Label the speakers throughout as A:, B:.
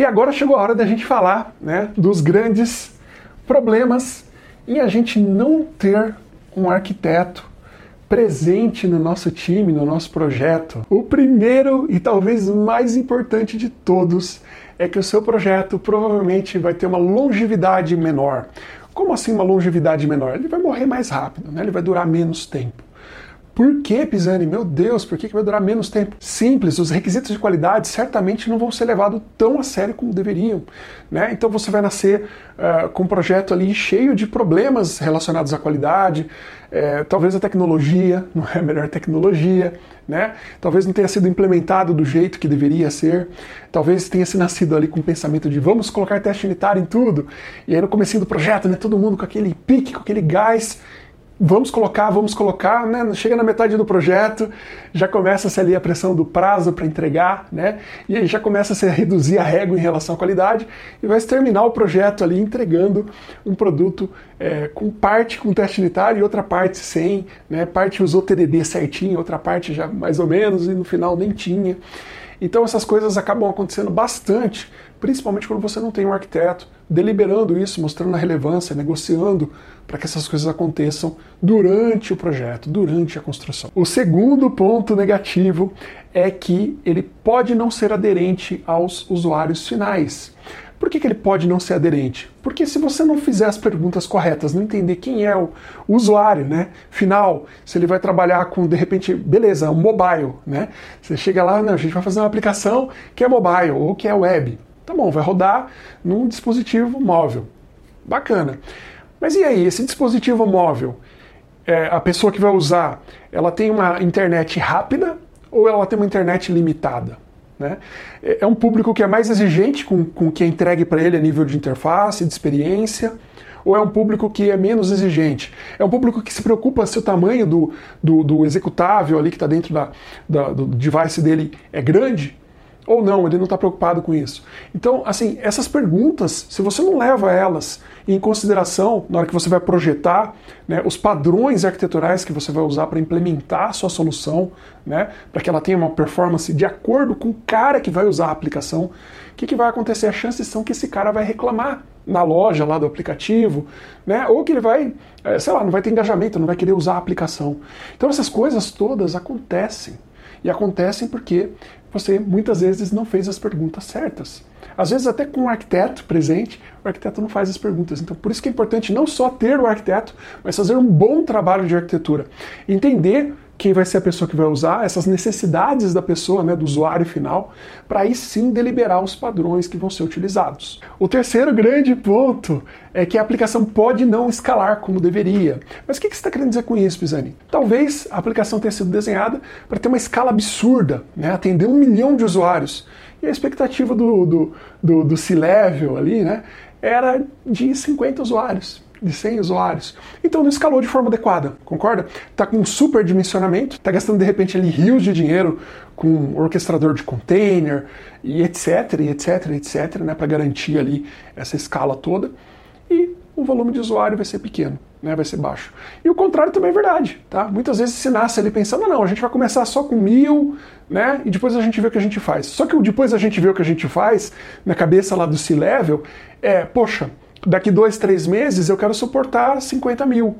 A: E agora chegou a hora da gente falar né, dos grandes problemas em a gente não ter um arquiteto presente no nosso time, no nosso projeto. O primeiro e talvez mais importante de todos é que o seu projeto provavelmente vai ter uma longevidade menor. Como assim uma longevidade menor? Ele vai morrer mais rápido, né? ele vai durar menos tempo. Por que, Pisani? Meu Deus, por que, que vai durar menos tempo? Simples, os requisitos de qualidade certamente não vão ser levados tão a sério como deveriam. Né? Então você vai nascer uh, com um projeto ali cheio de problemas relacionados à qualidade, é, talvez a tecnologia não é a melhor tecnologia, né? talvez não tenha sido implementado do jeito que deveria ser, talvez tenha se nascido ali com o pensamento de vamos colocar teste unitário em tudo, e aí no começo do projeto, né, todo mundo com aquele pique, com aquele gás, vamos colocar, vamos colocar, né? Chega na metade do projeto, já começa-se ali a pressão do prazo para entregar, né? E aí já começa-se a reduzir a régua em relação à qualidade e vai terminar o projeto ali entregando um produto é, com parte com teste unitário e outra parte sem, né? Parte usou TDD certinho, outra parte já mais ou menos e no final nem tinha. Então essas coisas acabam acontecendo bastante, principalmente quando você não tem um arquiteto deliberando isso, mostrando a relevância, negociando para que essas coisas aconteçam durante o projeto, durante a construção. O segundo ponto negativo é que ele pode não ser aderente aos usuários finais. Por que, que, ele pode não ser aderente? Porque se você não fizer as perguntas corretas, não entender quem é o usuário, né? Final, se ele vai trabalhar com, de repente, beleza, um mobile, né? Você chega lá, não, a gente vai fazer uma aplicação que é mobile ou que é web. Tá bom, vai rodar num dispositivo móvel. Bacana. Mas e aí, esse dispositivo móvel, é, a pessoa que vai usar, ela tem uma internet rápida ou ela tem uma internet limitada? Né? É, é um público que é mais exigente com, com o que é entregue para ele a nível de interface, de experiência, ou é um público que é menos exigente? É um público que se preocupa se o tamanho do, do, do executável ali que está dentro da, da, do device dele é grande? Ou não, ele não está preocupado com isso. Então, assim, essas perguntas, se você não leva elas em consideração na hora que você vai projetar né, os padrões arquiteturais que você vai usar para implementar a sua solução, né, para que ela tenha uma performance de acordo com o cara que vai usar a aplicação, o que, que vai acontecer? As chances são que esse cara vai reclamar na loja lá do aplicativo, né? Ou que ele vai, eh, sei lá, não vai ter engajamento, não vai querer usar a aplicação. Então essas coisas todas acontecem. E acontecem porque você muitas vezes não fez as perguntas certas. Às vezes, até com o arquiteto presente, o arquiteto não faz as perguntas. Então, por isso que é importante não só ter o arquiteto, mas fazer um bom trabalho de arquitetura. Entender quem vai ser a pessoa que vai usar, essas necessidades da pessoa, né, do usuário final, para aí sim deliberar os padrões que vão ser utilizados. O terceiro grande ponto é que a aplicação pode não escalar como deveria. Mas o que você está querendo dizer com isso, Pisani? Talvez a aplicação tenha sido desenhada para ter uma escala absurda, né, atender um milhão de usuários. E a expectativa do, do, do, do C-Level ali né, era de 50 usuários de 100 usuários. Então não escalou de forma adequada, concorda? Está com super dimensionamento, está gastando de repente ali rios de dinheiro com orquestrador de container e etc, e etc, etc, né, para garantir ali essa escala toda. E o volume de usuário vai ser pequeno, né, vai ser baixo. E o contrário também é verdade, tá? Muitas vezes se nasce ali pensando, não, a gente vai começar só com mil, né, e depois a gente vê o que a gente faz. Só que depois a gente vê o que a gente faz, na cabeça lá do C-Level, é, poxa, daqui dois, três meses eu quero suportar 50 mil.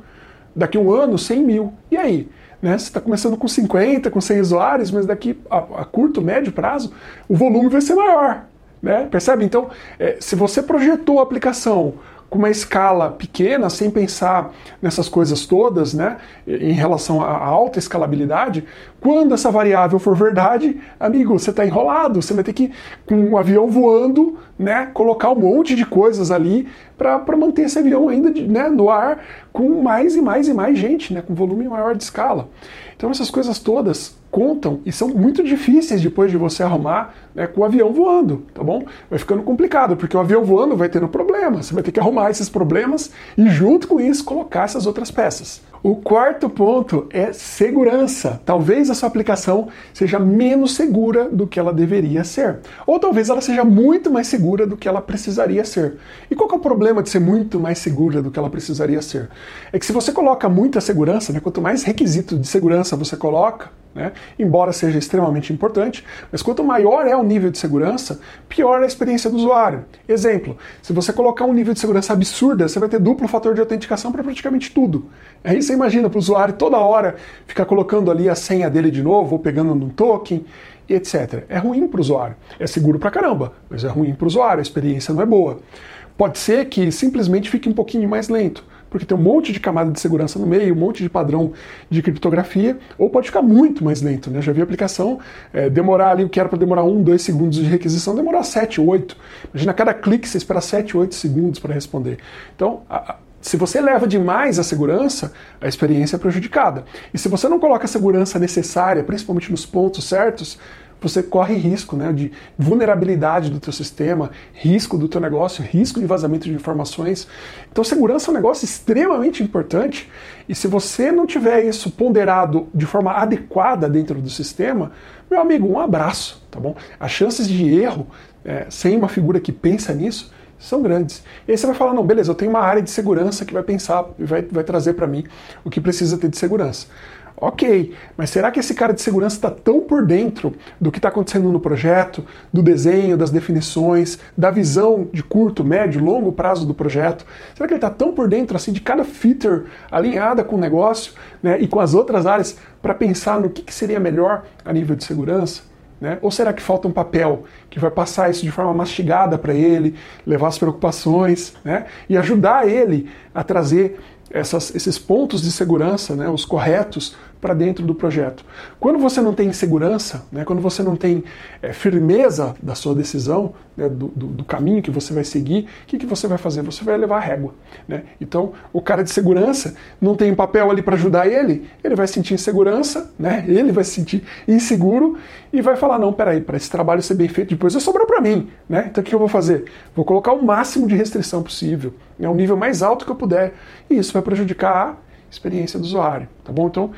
A: Daqui um ano, 100 mil. E aí? Né? Você está começando com 50, com 100 usuários, mas daqui a, a, curto, médio prazo, o volume vai ser maior. Né? Percebe? Então, é, se você projetou a aplicação com uma escala pequena, sem pensar nessas coisas todas, né, em relação à alta escalabilidade, quando essa variável for verdade, amigo, você está enrolado, você vai ter que, com um avião voando, né, colocar um monte de coisas ali para manter esse avião ainda né, no ar com mais e mais e mais gente, né, com volume maior de escala. Então essas coisas todas contam e são muito difíceis depois de você arrumar né, com o avião voando, tá bom? Vai ficando complicado, porque o avião voando vai tendo problemas, você vai ter que arrumar esses problemas e junto com isso colocar essas outras peças. O quarto ponto é segurança. Talvez a sua aplicação seja menos segura do que ela deveria ser. Ou talvez ela seja muito mais segura do que ela precisaria ser. E qual é o problema de ser muito mais segura do que ela precisaria ser? É que se você coloca muita segurança, né, quanto mais requisito de segurança você coloca, né? Embora seja extremamente importante, mas quanto maior é o nível de segurança, pior é a experiência do usuário. Exemplo: se você colocar um nível de segurança absurda, você vai ter duplo fator de autenticação para praticamente tudo. Aí você imagina para o usuário toda hora ficar colocando ali a senha dele de novo, ou pegando no token, etc. É ruim para o usuário. É seguro para caramba, mas é ruim para o usuário, a experiência não é boa. Pode ser que simplesmente fique um pouquinho mais lento porque tem um monte de camada de segurança no meio, um monte de padrão de criptografia, ou pode ficar muito mais lento. Né? Já vi aplicação é, demorar ali o que era para demorar um, dois segundos de requisição, demorar 7, 8. Imagina cada clique você espera 7, 8 segundos para responder. Então, a, se você leva demais a segurança, a experiência é prejudicada. E se você não coloca a segurança necessária, principalmente nos pontos certos, você corre risco né, de vulnerabilidade do teu sistema, risco do teu negócio, risco de vazamento de informações. Então segurança é um negócio extremamente importante e se você não tiver isso ponderado de forma adequada dentro do sistema, meu amigo, um abraço, tá bom? As chances de erro é, sem uma figura que pensa nisso são grandes. E aí você vai falar, não, beleza, eu tenho uma área de segurança que vai pensar e vai, vai trazer para mim o que precisa ter de segurança. Ok, mas será que esse cara de segurança está tão por dentro do que está acontecendo no projeto, do desenho, das definições, da visão de curto, médio, longo prazo do projeto? Será que ele está tão por dentro assim de cada feature alinhada com o negócio né, e com as outras áreas para pensar no que, que seria melhor a nível de segurança? Né? Ou será que falta um papel que vai passar isso de forma mastigada para ele, levar as preocupações né? e ajudar ele a trazer essas, esses pontos de segurança, né, os corretos, para dentro do projeto. Quando você não tem segurança, né, quando você não tem é, firmeza da sua decisão, né, do, do, do, caminho que você vai seguir, o que, que você vai fazer? Você vai levar a régua. Né? Então, o cara de segurança não tem papel ali para ajudar ele, ele vai sentir insegurança, né? ele vai se sentir inseguro e vai falar: não, peraí, para esse trabalho ser bem feito, depois sobrar para mim. Né? Então, o que eu vou fazer? Vou colocar o máximo de restrição possível, né, o nível mais alto que eu puder, e isso vai prejudicar a experiência do usuário. Tá bom? Então,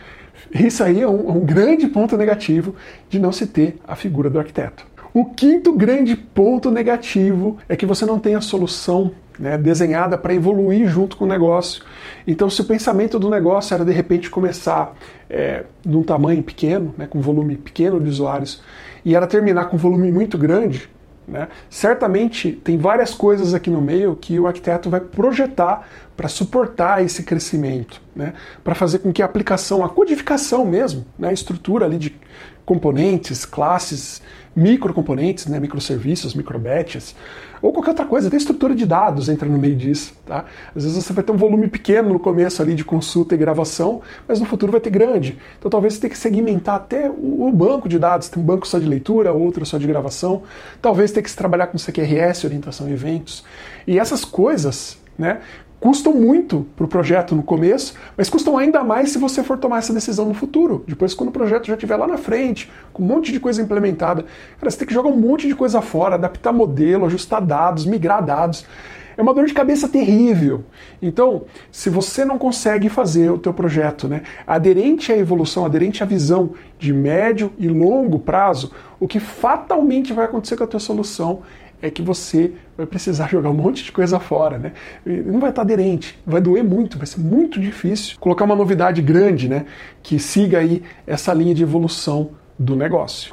A: isso aí é um, um grande ponto negativo de não se ter a figura do arquiteto. O quinto grande ponto negativo é que você não tem a solução né, desenhada para evoluir junto com o negócio. Então, se o pensamento do negócio era de repente começar é, num tamanho pequeno, né, com volume pequeno de usuários, e era terminar com volume muito grande, né? Certamente tem várias coisas aqui no meio que o arquiteto vai projetar para suportar esse crescimento, né? para fazer com que a aplicação, a codificação mesmo, né? a estrutura ali de componentes, classes, microcomponentes, né, microserviços, microbatches, ou qualquer outra coisa, até estrutura de dados entra no meio disso. Tá? Às vezes você vai ter um volume pequeno no começo ali de consulta e gravação, mas no futuro vai ter grande. Então talvez você tenha que segmentar até o banco de dados, tem um banco só de leitura, outro só de gravação, talvez tenha que se trabalhar com CQRS, orientação a eventos. E essas coisas, né, custam muito para o projeto no começo, mas custam ainda mais se você for tomar essa decisão no futuro. Depois, quando o projeto já estiver lá na frente, com um monte de coisa implementada, cara, você tem que jogar um monte de coisa fora, adaptar modelo, ajustar dados, migrar dados. É uma dor de cabeça terrível. Então, se você não consegue fazer o teu projeto né, aderente à evolução, aderente à visão de médio e longo prazo, o que fatalmente vai acontecer com a tua solução é que você vai precisar jogar um monte de coisa fora, né? não vai estar aderente, vai doer muito, vai ser muito difícil colocar uma novidade grande, né? Que siga aí essa linha de evolução do negócio.